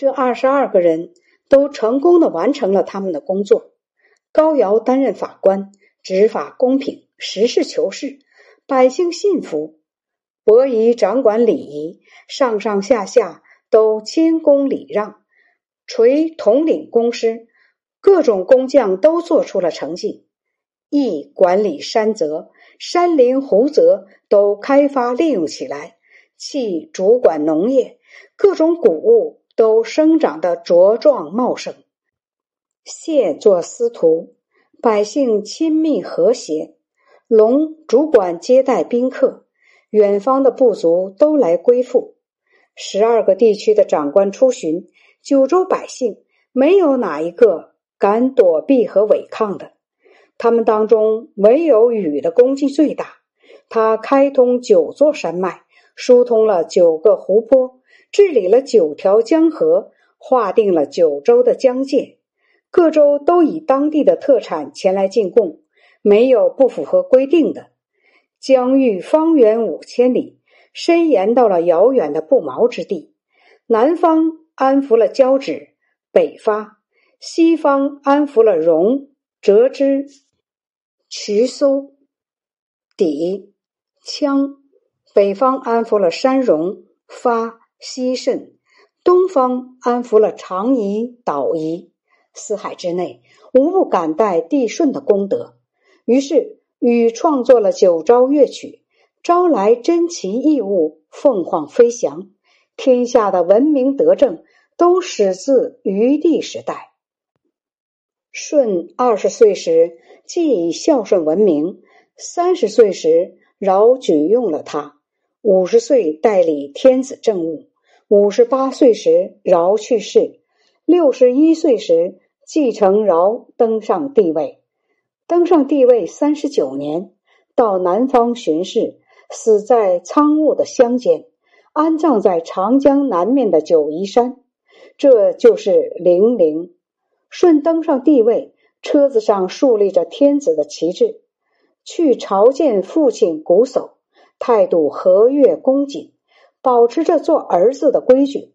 这二十二个人都成功的完成了他们的工作。高尧担任法官，执法公平，实事求是，百姓信服。伯夷掌管礼仪，上上下下都谦恭礼让。垂统领公师，各种工匠都做出了成绩。羿管理山泽，山林湖泽都开发利用起来。契主管农业，各种谷物都生长得茁壮茂盛。谢做司徒，百姓亲密和谐。龙主管接待宾客，远方的部族都来归附。十二个地区的长官出巡。九州百姓没有哪一个敢躲避和违抗的，他们当中唯有禹的功绩最大。他开通九座山脉，疏通了九个湖泊，治理了九条江河，划定了九州的疆界。各州都以当地的特产前来进贡，没有不符合规定的。疆域方圆五千里，伸延到了遥远的不毛之地，南方。安抚了交趾、北发，西方安抚了戎、折支、渠搜、氐、羌，北方安抚了山戎、发、西甚，东方安抚了长夷、岛夷。四海之内，无不感戴帝舜的功德。于是，禹创作了九朝乐曲，招来珍奇异物，凤凰飞翔。天下的文明德政都始自禹帝时代。舜二十岁时即以孝顺闻名，三十岁时尧举用了他，五十岁代理天子政务，五十八岁时尧去世，六十一岁时继承尧登上帝位。登上帝位三十九年，到南方巡视，死在苍梧的乡间。安葬在长江南面的九嶷山，这就是陵陵。舜登上帝位，车子上竖立着天子的旗帜，去朝见父亲瞽叟，态度和悦恭谨，保持着做儿子的规矩，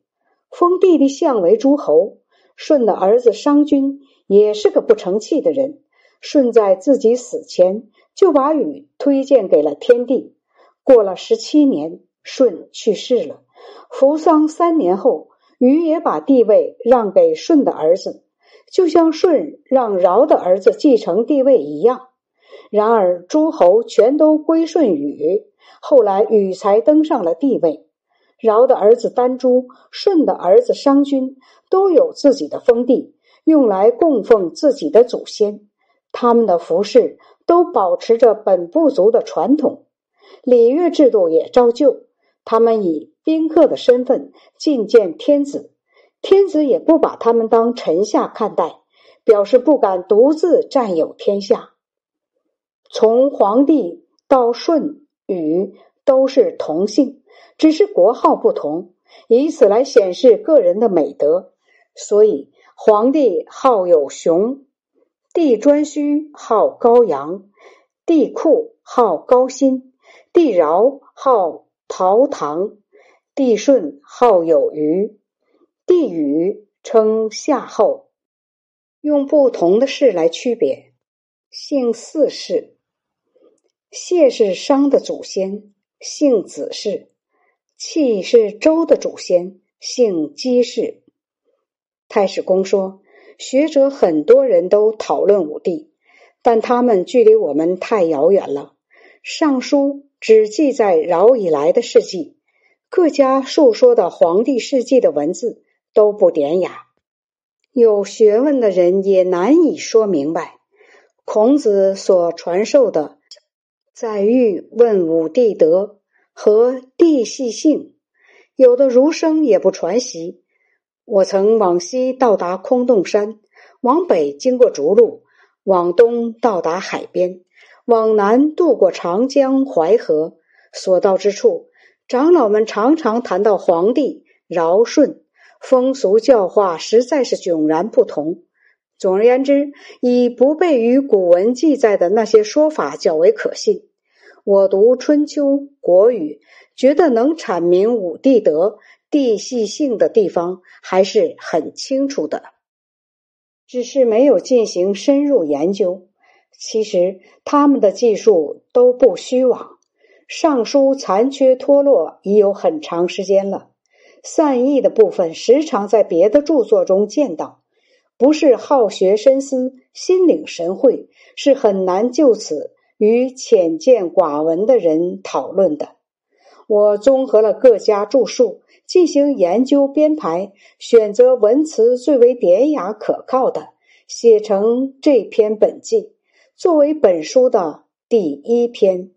封弟弟相为诸侯。舜的儿子商均也是个不成器的人，舜在自己死前就把禹推荐给了天帝。过了十七年。舜去世了，扶丧三年后，禹也把帝位让给舜的儿子，就像舜让尧的儿子继承帝位一样。然而诸侯全都归顺禹，后来禹才登上了帝位。尧的儿子丹朱、舜的儿子商均都有自己的封地，用来供奉自己的祖先。他们的服饰都保持着本部族的传统，礼乐制度也照旧。他们以宾客的身份觐见天子，天子也不把他们当臣下看待，表示不敢独自占有天下。从皇帝到舜、禹都是同姓，只是国号不同，以此来显示个人的美德。所以，皇帝号有熊，帝颛顼号高阳，帝喾号高辛，帝尧号。陶唐，帝舜号有余，帝禹称夏后，用不同的氏来区别。姓四氏，谢是商的祖先，姓子氏；契是周的祖先，姓姬氏。太史公说，学者很多人都讨论武帝，但他们距离我们太遥远了。尚书。只记载尧以来的事迹，各家述说的皇帝事迹的文字都不典雅，有学问的人也难以说明白。孔子所传授的“载誉问武帝德”和“帝系姓”，有的儒生也不传习。我曾往西到达空洞山，往北经过逐鹿，往东到达海边。往南渡过长江、淮河，所到之处，长老们常常谈到皇帝尧舜，风俗教化实在是迥然不同。总而言之，以不备于古文记载的那些说法较为可信。我读《春秋》《国语》，觉得能阐明五帝德、地系性的地方还是很清楚的，只是没有进行深入研究。其实他们的技术都不虚妄，尚书残缺脱落已有很长时间了。散佚的部分时常在别的著作中见到，不是好学深思、心领神会，是很难就此与浅见寡闻的人讨论的。我综合了各家著述，进行研究编排，选择文辞最为典雅可靠的，写成这篇本纪，作为本书的第一篇。